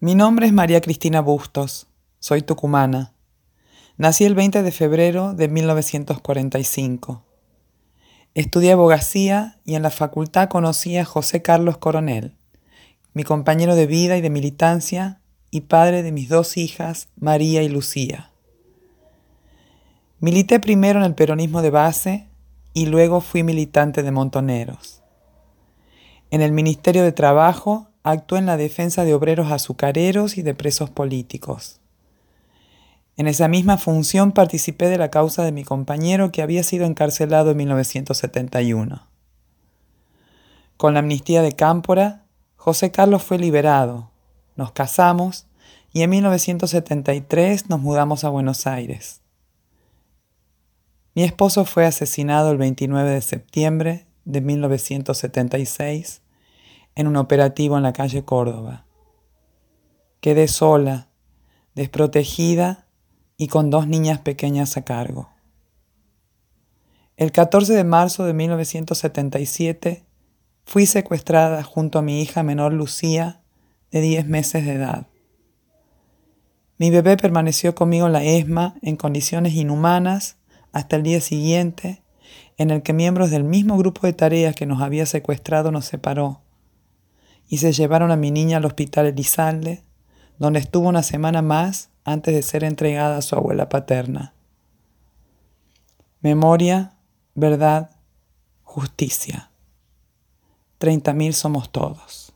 Mi nombre es María Cristina Bustos, soy tucumana. Nací el 20 de febrero de 1945. Estudié abogacía y en la facultad conocí a José Carlos Coronel, mi compañero de vida y de militancia y padre de mis dos hijas, María y Lucía. Milité primero en el peronismo de base y luego fui militante de Montoneros. En el Ministerio de Trabajo actuó en la defensa de obreros azucareros y de presos políticos. En esa misma función participé de la causa de mi compañero que había sido encarcelado en 1971. Con la amnistía de Cámpora, José Carlos fue liberado, nos casamos y en 1973 nos mudamos a Buenos Aires. Mi esposo fue asesinado el 29 de septiembre de 1976 en un operativo en la calle Córdoba. Quedé sola, desprotegida y con dos niñas pequeñas a cargo. El 14 de marzo de 1977 fui secuestrada junto a mi hija menor Lucía, de 10 meses de edad. Mi bebé permaneció conmigo en la ESMA en condiciones inhumanas hasta el día siguiente, en el que miembros del mismo grupo de tareas que nos había secuestrado nos separó y se llevaron a mi niña al hospital Elizalde, donde estuvo una semana más antes de ser entregada a su abuela paterna. Memoria, verdad, justicia. Treinta mil somos todos.